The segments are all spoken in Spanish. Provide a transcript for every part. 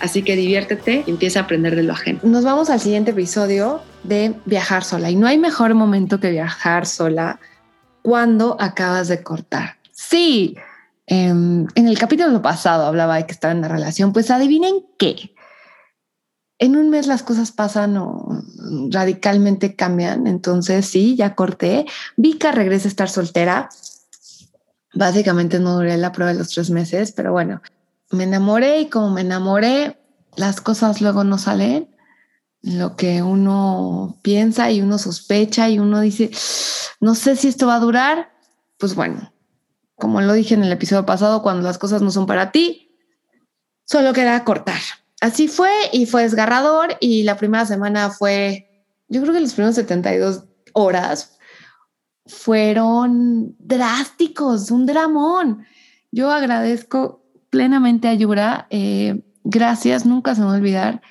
Así que diviértete y empieza a aprender de lo ajeno. Nos vamos al siguiente episodio de viajar sola. Y no hay mejor momento que viajar sola cuando acabas de cortar. Sí, em, en el capítulo pasado hablaba de que estaba en una relación. Pues adivinen qué en un mes las cosas pasan o radicalmente cambian. Entonces, sí, ya corté. Vika regresa a estar soltera. Básicamente no duré la prueba de los tres meses, pero bueno, me enamoré y como me enamoré, las cosas luego no salen. Lo que uno piensa y uno sospecha y uno dice, no sé si esto va a durar. Pues bueno, como lo dije en el episodio pasado, cuando las cosas no son para ti, solo queda cortar así fue y fue desgarrador y la primera semana fue, yo creo que los primeros 72 horas fueron drásticos, un dramón. Yo agradezco plenamente a Yura, eh, gracias, nunca se me va a olvidar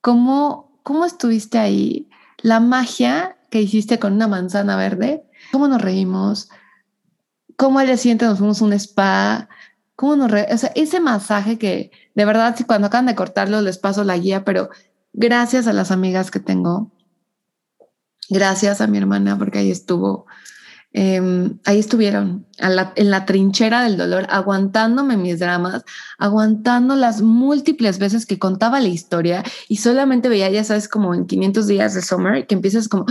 cómo, cómo estuviste ahí, la magia que hiciste con una manzana verde, cómo nos reímos, cómo al día siguiente nos fuimos un spa, cómo nos sea, ese masaje que de verdad, si cuando acaban de cortarlo les paso la guía, pero gracias a las amigas que tengo, gracias a mi hermana porque ahí estuvo, em, ahí estuvieron en la trinchera del dolor, aguantándome mis dramas, aguantando las múltiples veces que contaba la historia y solamente veía, ya sabes, como en 500 días de summer, que empiezas como,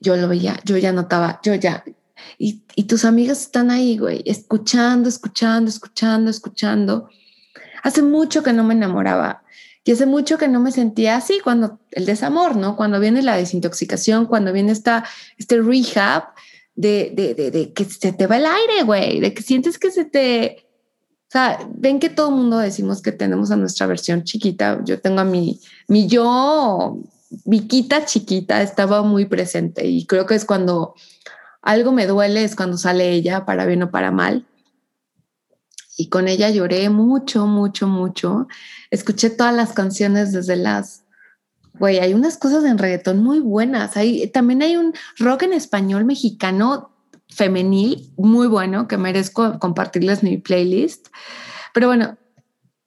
yo lo veía, yo ya notaba, yo ya, y, y tus amigas están ahí, güey, escuchando, escuchando, escuchando, escuchando. Hace mucho que no me enamoraba y hace mucho que no me sentía así cuando el desamor, ¿no? Cuando viene la desintoxicación, cuando viene esta, este rehab de, de, de, de que se te va el aire, güey, de que sientes que se te... O sea, ven que todo el mundo decimos que tenemos a nuestra versión chiquita. Yo tengo a mi, mi yo, Viquita chiquita, estaba muy presente y creo que es cuando algo me duele, es cuando sale ella, para bien o para mal y con ella lloré mucho, mucho, mucho. Escuché todas las canciones desde las... Güey, hay unas cosas en reggaetón muy buenas. Hay, también hay un rock en español mexicano femenil muy bueno que merezco compartirles mi playlist. Pero bueno,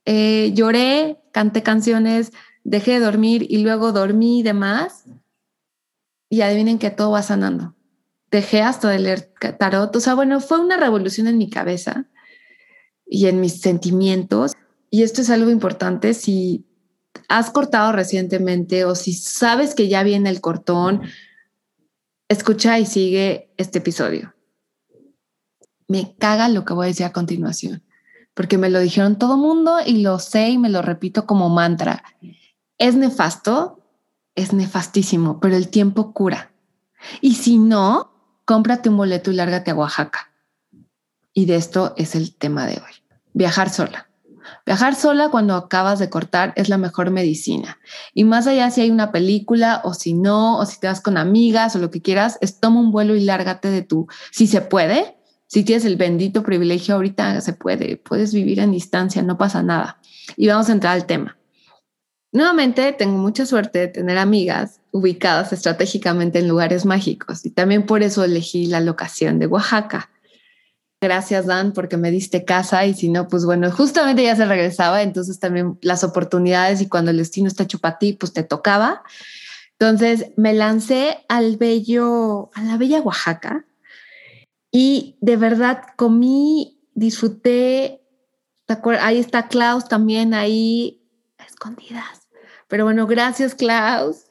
eh, lloré, canté canciones, dejé de dormir y luego dormí y demás. Y adivinen que todo va sanando. Dejé hasta de leer tarot. O sea, bueno, fue una revolución en mi cabeza y en mis sentimientos. Y esto es algo importante si has cortado recientemente o si sabes que ya viene el cortón, escucha y sigue este episodio. Me caga lo que voy a decir a continuación, porque me lo dijeron todo mundo y lo sé y me lo repito como mantra. Es nefasto, es nefastísimo, pero el tiempo cura. Y si no, cómprate un boleto y lárgate a Oaxaca. Y de esto es el tema de hoy viajar sola. Viajar sola cuando acabas de cortar es la mejor medicina. Y más allá si hay una película o si no, o si te vas con amigas o lo que quieras, es toma un vuelo y lárgate de tu, si se puede, si tienes el bendito privilegio ahorita se puede, puedes vivir en distancia, no pasa nada. Y vamos a entrar al tema. Nuevamente, tengo mucha suerte de tener amigas ubicadas estratégicamente en lugares mágicos y también por eso elegí la locación de Oaxaca Gracias, Dan, porque me diste casa y si no, pues bueno, justamente ya se regresaba, entonces también las oportunidades y cuando el destino está hecho para ti, pues te tocaba. Entonces me lancé al bello, a la bella Oaxaca y de verdad comí, disfruté. Ahí está Klaus también ahí, escondidas. Pero bueno, gracias Klaus.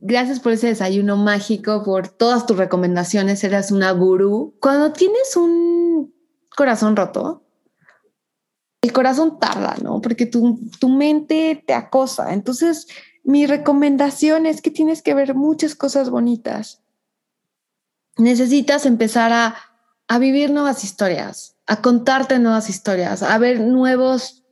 Gracias por ese desayuno mágico, por todas tus recomendaciones. Eras una gurú. Cuando tienes un corazón roto, el corazón tarda, ¿no? Porque tu, tu mente te acosa. Entonces, mi recomendación es que tienes que ver muchas cosas bonitas. Necesitas empezar a, a vivir nuevas historias, a contarte nuevas historias, a ver nuevos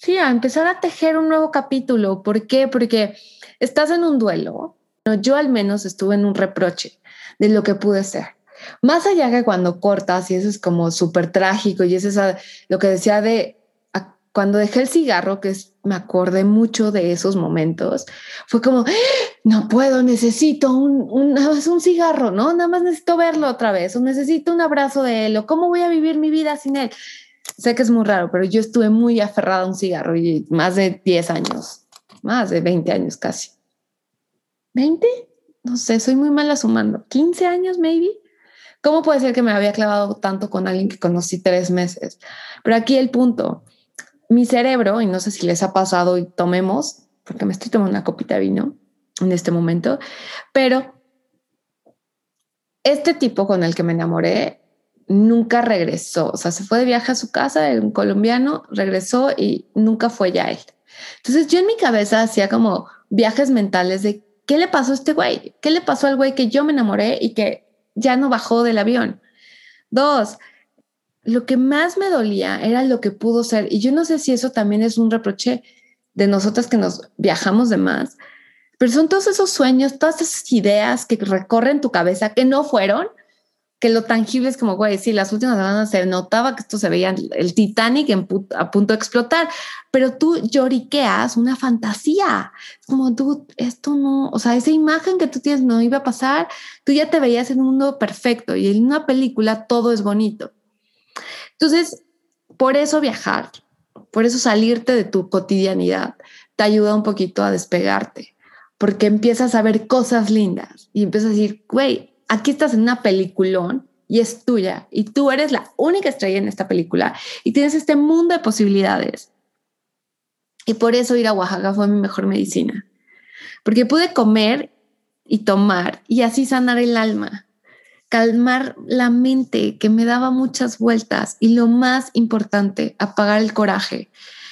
sí, a empezar a tejer un nuevo capítulo. ¿Por qué? Porque estás en un duelo. Yo al menos estuve en un reproche de lo que pude ser. Más allá que cuando cortas y eso es como súper trágico y es lo que decía de cuando dejé el cigarro, que es, me acordé mucho de esos momentos, fue como, no puedo, necesito un, un, un cigarro, ¿no? Nada más necesito verlo otra vez, o necesito un abrazo de él, o cómo voy a vivir mi vida sin él. Sé que es muy raro, pero yo estuve muy aferrada a un cigarro y más de 10 años, más de 20 años casi. ¿20? No sé, soy muy mala sumando. ¿15 años, maybe? ¿Cómo puede ser que me había clavado tanto con alguien que conocí tres meses? Pero aquí el punto, mi cerebro, y no sé si les ha pasado y tomemos, porque me estoy tomando una copita de vino en este momento, pero este tipo con el que me enamoré nunca regresó, o sea, se fue de viaje a su casa, un colombiano, regresó y nunca fue ya él. Entonces yo en mi cabeza hacía como viajes mentales de qué le pasó a este güey, qué le pasó al güey que yo me enamoré y que ya no bajó del avión. Dos, lo que más me dolía era lo que pudo ser. Y yo no sé si eso también es un reproche de nosotras que nos viajamos de más, pero son todos esos sueños, todas esas ideas que recorren tu cabeza que no fueron, que lo tangible es como, güey, sí, las últimas semanas se notaba que esto se veía el Titanic a punto de explotar, pero tú lloriqueas una fantasía. Es como, tú, esto no, o sea, esa imagen que tú tienes no iba a pasar, tú ya te veías en un mundo perfecto y en una película todo es bonito. Entonces, por eso viajar, por eso salirte de tu cotidianidad, te ayuda un poquito a despegarte, porque empiezas a ver cosas lindas y empiezas a decir, güey, aquí estás en una peliculón y es tuya y tú eres la única estrella en esta película y tienes este mundo de posibilidades. Y por eso ir a Oaxaca fue mi mejor medicina, porque pude comer y tomar y así sanar el alma calmar la mente que me daba muchas vueltas y lo más importante, apagar el coraje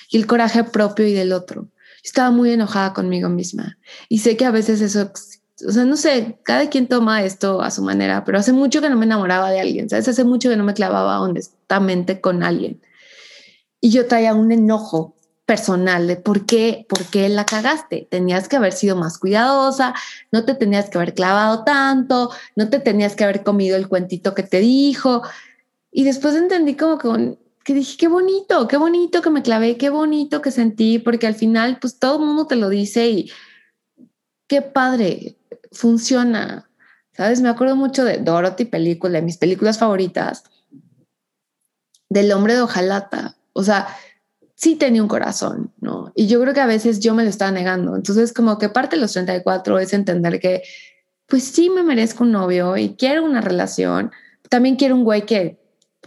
y el coraje propio y del otro. Estaba muy enojada conmigo misma y sé que a veces eso, o sea, no sé, cada quien toma esto a su manera, pero hace mucho que no me enamoraba de alguien, ¿sabes? Hace mucho que no me clavaba honestamente con alguien. Y yo traía un enojo personal de por qué, por qué la cagaste. Tenías que haber sido más cuidadosa, no te tenías que haber clavado tanto, no te tenías que haber comido el cuentito que te dijo. Y después entendí como que, que dije, qué bonito, qué bonito que me clavé, qué bonito que sentí, porque al final pues todo el mundo te lo dice y qué padre, funciona. ¿Sabes? Me acuerdo mucho de Dorothy película, de mis películas favoritas, del hombre de hojalata. O sea, sí tenía un corazón, ¿no? Y yo creo que a veces yo me lo estaba negando. Entonces, como que parte de los 34 es entender que, pues sí me merezco un novio y quiero una relación. También quiero un güey que,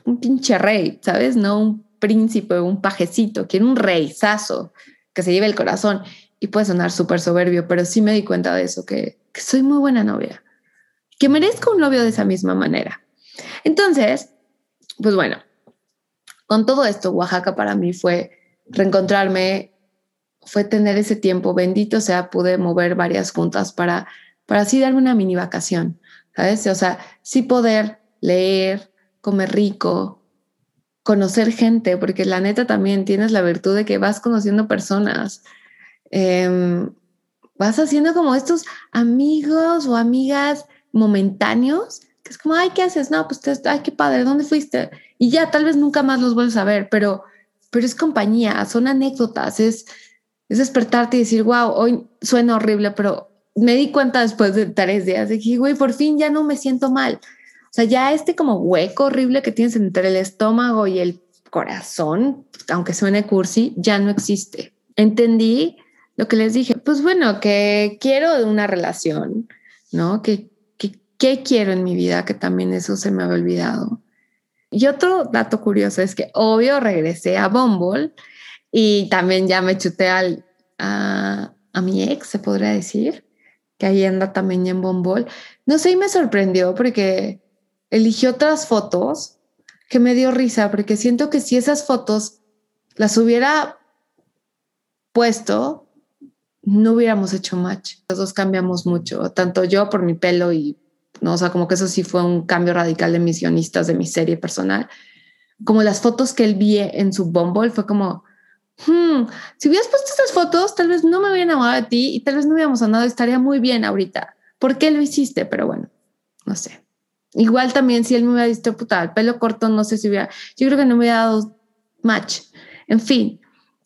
un pinche rey, ¿sabes? No un príncipe, un pajecito, quiero un reizazo que se lleve el corazón. Y puede sonar súper soberbio, pero sí me di cuenta de eso, que, soy muy buena novia, que merezco un novio de esa misma manera. Entonces, pues bueno, con todo esto, Oaxaca para mí fue reencontrarme fue tener ese tiempo, bendito sea, pude mover varias juntas para, para así darme una mini vacación, ¿sabes? O sea, sí poder leer, comer rico, conocer gente, porque la neta también tienes la virtud de que vas conociendo personas, em, vas haciendo como estos amigos o amigas momentáneos, que es como, ay, ¿qué haces? No, pues, te, ay, qué padre, ¿dónde fuiste? Y ya, tal vez nunca más los vuelves a ver, pero pero es compañía, son anécdotas, es, es despertarte y decir, wow, hoy suena horrible, pero me di cuenta después de tres días de que, güey, por fin ya no me siento mal. O sea, ya este como hueco horrible que tienes entre el estómago y el corazón, aunque suene cursi, ya no existe. Entendí lo que les dije, pues bueno, que quiero una relación, ¿no? Que, que, ¿Qué quiero en mi vida? Que también eso se me había olvidado. Y otro dato curioso es que obvio regresé a Bumble y también ya me chuté al, a, a mi ex, se podría decir, que ahí anda también en Bumble. No sé, y me sorprendió porque eligió otras fotos que me dio risa, porque siento que si esas fotos las hubiera puesto, no hubiéramos hecho match. Los dos cambiamos mucho, tanto yo por mi pelo y ¿no? O sea, como que eso sí fue un cambio radical de misionistas de mi serie personal. Como las fotos que él vi en su Bumble fue como, hmm, si hubieras puesto estas fotos, tal vez no me hubiera enamorado de ti y tal vez no hubiéramos andado, estaría muy bien ahorita. ¿Por qué lo hiciste? Pero bueno, no sé. Igual también si él me hubiera visto, puta, el pelo corto, no sé si hubiera, yo creo que no me hubiera dado match. En fin,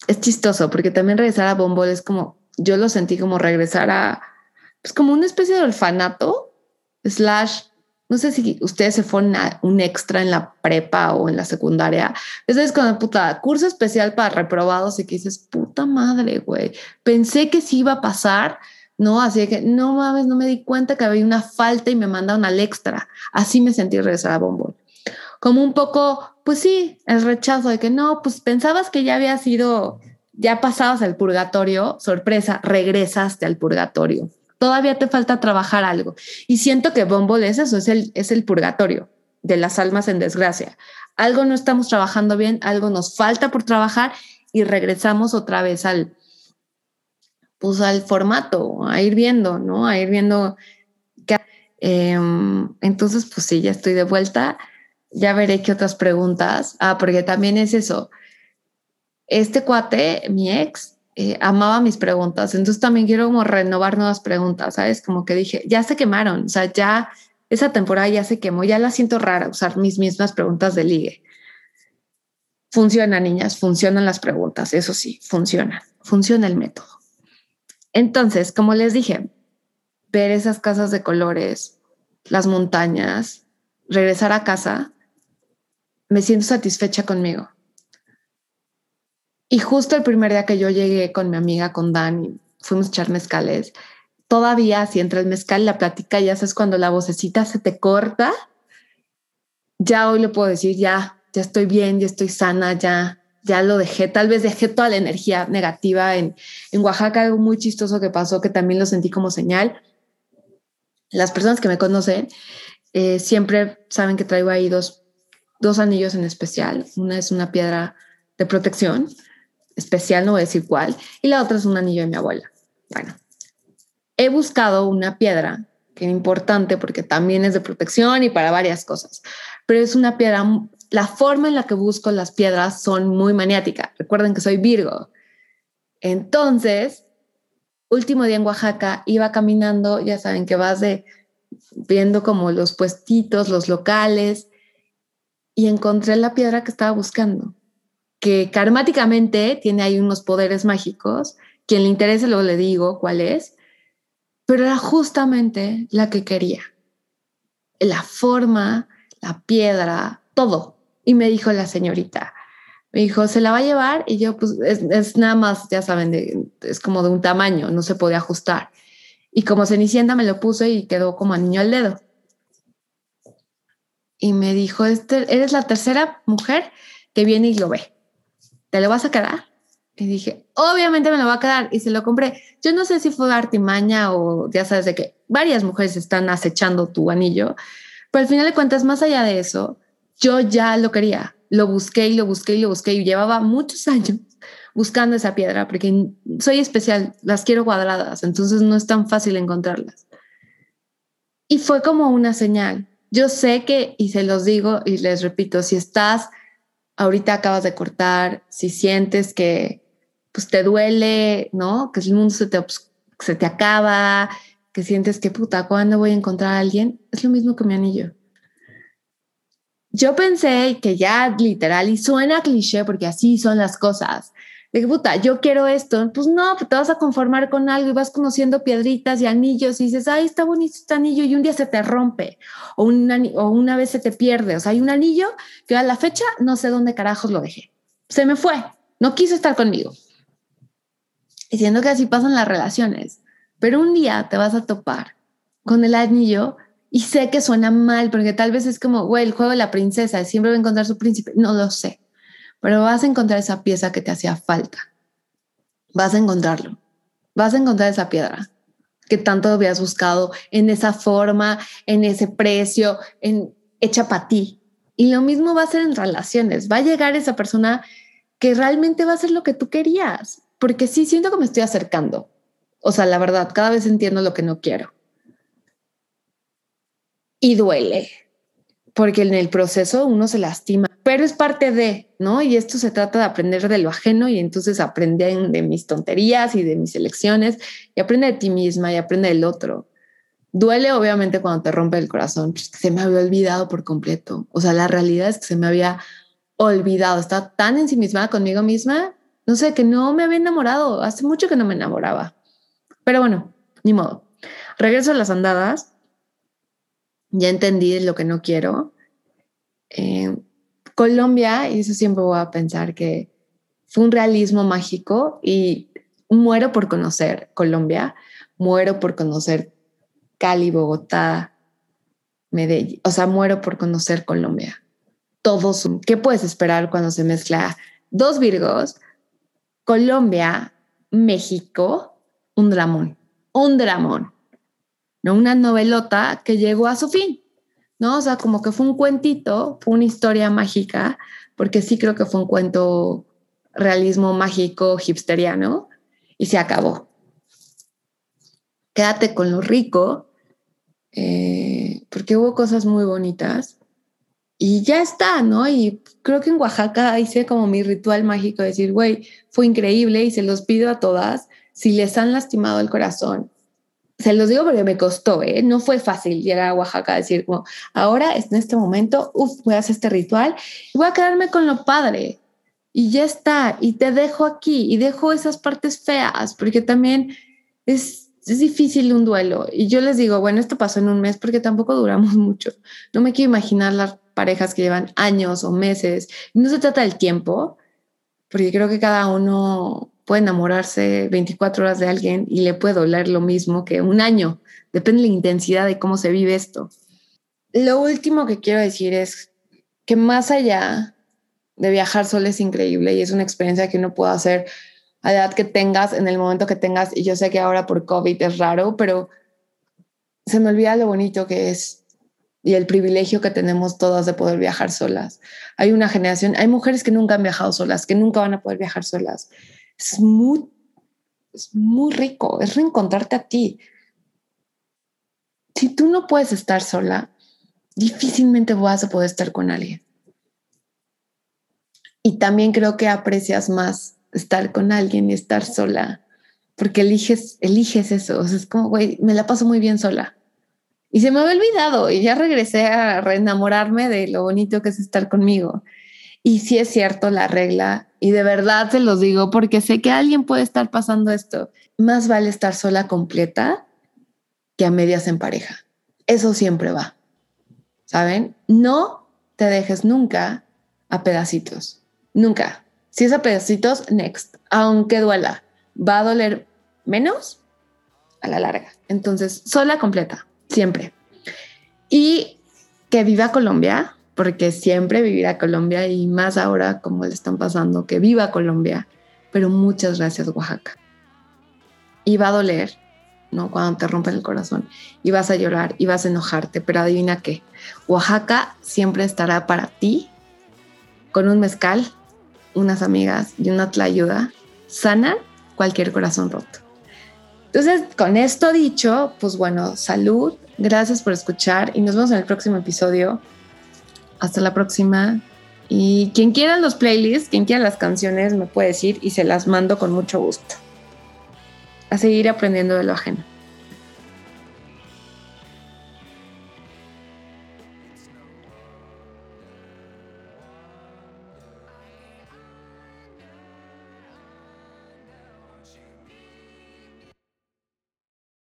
es chistoso porque también regresar a Bombol es como, yo lo sentí como regresar a, pues como una especie de orfanato, slash, no sé si ustedes se fueron a un extra en la prepa o en la secundaria. Es cuando, puta, curso especial para reprobados y que dices, puta madre, güey, pensé que sí iba a pasar, ¿no? Así que, no mames, no me di cuenta que había una falta y me mandaron al extra. Así me sentí regresar a Bombol. Como un poco, pues sí, el rechazo de que no, pues pensabas que ya había sido, ya pasabas al purgatorio, sorpresa, regresaste al purgatorio. Todavía te falta trabajar algo. Y siento que Bombol es eso, es el, es el purgatorio de las almas en desgracia. Algo no estamos trabajando bien, algo nos falta por trabajar y regresamos otra vez al, pues al formato, a ir viendo, ¿no? A ir viendo. Em, entonces, pues sí, ya estoy de vuelta. Ya veré qué otras preguntas. Ah, porque también es eso. Este cuate, mi ex, eh, amaba mis preguntas. Entonces también quiero como renovar nuevas preguntas, ¿sabes? Como que dije, ya se quemaron. O sea, ya esa temporada ya se quemó. Ya la siento rara usar mis mismas preguntas de ligue. Funciona, niñas, funcionan las preguntas. Eso sí, funciona. Funciona el método. Entonces, como les dije, ver esas casas de colores, las montañas, regresar a casa, me siento satisfecha conmigo. Y justo el primer día que yo llegué con mi amiga, con Dani, fuimos a echar mezcales, todavía si entra el mezcal, la plática, ya sabes, cuando la vocecita se te corta, ya hoy le puedo decir, ya, ya estoy bien, ya estoy sana, ya, ya lo dejé, tal vez dejé toda la energía negativa en, en Oaxaca, algo muy chistoso que pasó, que también lo sentí como señal. Las personas que me conocen eh, siempre saben que traigo ahí dos, dos anillos en especial. Una es una piedra de protección especial, no voy a decir cuál, y la otra es un anillo de mi abuela. Bueno, he buscado una piedra que es importante porque también es de protección y para varias cosas, pero es una piedra la forma en la que busco las piedras son muy maniática. Recuerden que soy Virgo. Entonces, último día en Oaxaca, iba caminando, ya saben que vas de viendo como los puestitos, los locales, y encontré la piedra que estaba buscando, que karmáticamente tiene ahí unos poderes mágicos. Quien le interese, luego le digo cuál es, pero era justamente la que quería. La forma, la piedra, todo. Y me dijo la señorita, me dijo, se la va a llevar y yo pues es, nada más, ya saben, es como de un tamaño, no se podía ajustar. Y como Cenicienta me lo puse y quedó como niño al dedo. Y me dijo, este, eres la tercera mujer que viene y lo ve. ¿Te lo vas a quedar? Y dije, obviamente me lo va a quedar. Y se lo compré. Yo no sé si fue artimaña o ya sabes de que varias mujeres están acechando tu anillo. Pero al final de cuentas, más allá de eso, yo ya lo quería, lo busqué y lo busqué y lo busqué y llevaba muchos años buscando esa piedra porque soy especial, las quiero cuadradas, entonces no es tan fácil encontrarlas. Y fue como una señal. Yo sé que, y se los digo y les repito, si estás, ahorita acabas de cortar, si sientes que pues te duele, ¿no? Que el mundo se te, se te acaba, que sientes que puta, ¿cuándo voy a encontrar a alguien? Es lo mismo que mi anillo yo pensé que ya literal, y suena cliché porque así son las cosas, de puta, yo quiero esto, pues no, pues te vas a conformar con algo y vas conociendo piedritas y anillos y dices, ay, está bonito este anillo y un día se te rompe o una, o una vez se te pierde. O sea, hay un anillo que a la fecha no sé dónde carajos lo dejé. Se me fue, no quiso estar conmigo. Diciendo que así pasan las relaciones, pero un día te vas a topar con el anillo y sé que suena mal, porque tal vez es como, güey, el juego de la princesa, siempre va a encontrar su príncipe. No lo sé, pero vas a encontrar esa pieza que te hacía falta. Vas a encontrarlo. Vas a encontrar esa piedra que tanto habías buscado en esa forma, en ese precio, en hecha para ti. Y lo mismo va a ser en relaciones. Va a llegar esa persona que realmente va a ser lo que tú querías. Porque sí, siento que me estoy acercando. O sea, la verdad, cada vez entiendo lo que no quiero y duele, porque en el proceso uno se lastima. Pero es parte de, ¿no? Y esto se trata de aprender de lo ajeno y entonces aprenden de mis tonterías y de mis elecciones y aprende de ti misma y aprende del otro. Duele obviamente cuando te rompe el corazón, pues, se me había olvidado por completo. O sea, la realidad es que se me había olvidado, estaba tan ensimismada conmigo misma, no sé, que no me había enamorado, hace mucho que no me enamoraba. Pero bueno, ni modo. Regreso a las andadas, ya entendí lo que no quiero. Eh, Colombia, y eso siempre voy a pensar que fue un realismo mágico y muero por conocer Colombia, muero por conocer Cali, Bogotá, Medellín, o sea, muero por conocer Colombia. Todos, ¿qué puedes esperar cuando se mezcla dos Virgos, Colombia, México, un dramón, un dramón, no una novelota que llegó a su fin. ¿No? O sea, como que fue un cuentito, fue una historia mágica, porque sí creo que fue un cuento realismo mágico hipsteriano y se acabó. Quédate con lo rico, eh, porque hubo cosas muy bonitas y ya está, ¿no? Y creo que en Oaxaca hice como mi ritual mágico de decir, güey, fue increíble y se los pido a todas, si les han lastimado el corazón, se los digo porque me costó, ¿eh? no fue fácil llegar a Oaxaca a decir, como, ahora en este momento, uf, voy a hacer este ritual voy a quedarme con lo padre. Y ya está, y te dejo aquí y dejo esas partes feas, porque también es, es difícil un duelo. Y yo les digo, bueno, esto pasó en un mes porque tampoco duramos mucho. No me quiero imaginar las parejas que llevan años o meses. No se trata del tiempo, porque creo que cada uno puede enamorarse 24 horas de alguien y le puede doler lo mismo que un año. Depende de la intensidad de cómo se vive esto. Lo último que quiero decir es que más allá de viajar solo es increíble y es una experiencia que uno puede hacer a la edad que tengas, en el momento que tengas. Y yo sé que ahora por COVID es raro, pero se me olvida lo bonito que es y el privilegio que tenemos todas de poder viajar solas. Hay una generación, hay mujeres que nunca han viajado solas, que nunca van a poder viajar solas es muy, es muy rico, es reencontrarte a ti. Si tú no puedes estar sola, difícilmente vas a poder estar con alguien. Y también creo que aprecias más estar con alguien y estar sola, porque eliges, eliges eso. O es como, güey, me la paso muy bien sola. Y se me había olvidado y ya regresé a reenamorarme de lo bonito que es estar conmigo. Y sí es cierto la regla, y de verdad se los digo porque sé que alguien puede estar pasando esto. Más vale estar sola completa que a medias en pareja. Eso siempre va. ¿Saben? No te dejes nunca a pedacitos. Nunca. Si es a pedacitos, next. Aunque duela, va a doler menos a la larga. Entonces, sola completa, siempre. Y que viva Colombia, porque siempre vivirá Colombia y más ahora como le están pasando, que viva Colombia. Pero muchas gracias Oaxaca. Y va a doler, ¿no? Cuando te rompen el corazón y vas a llorar y vas a enojarte, pero adivina qué, Oaxaca siempre estará para ti con un mezcal, unas amigas y una tlayuda sana cualquier corazón roto. Entonces, con esto dicho, pues bueno, salud, gracias por escuchar y nos vemos en el próximo episodio. Hasta la próxima. Y quien quiera los playlists, quien quiera las canciones, me puede decir y se las mando con mucho gusto. A seguir aprendiendo de lo ajeno.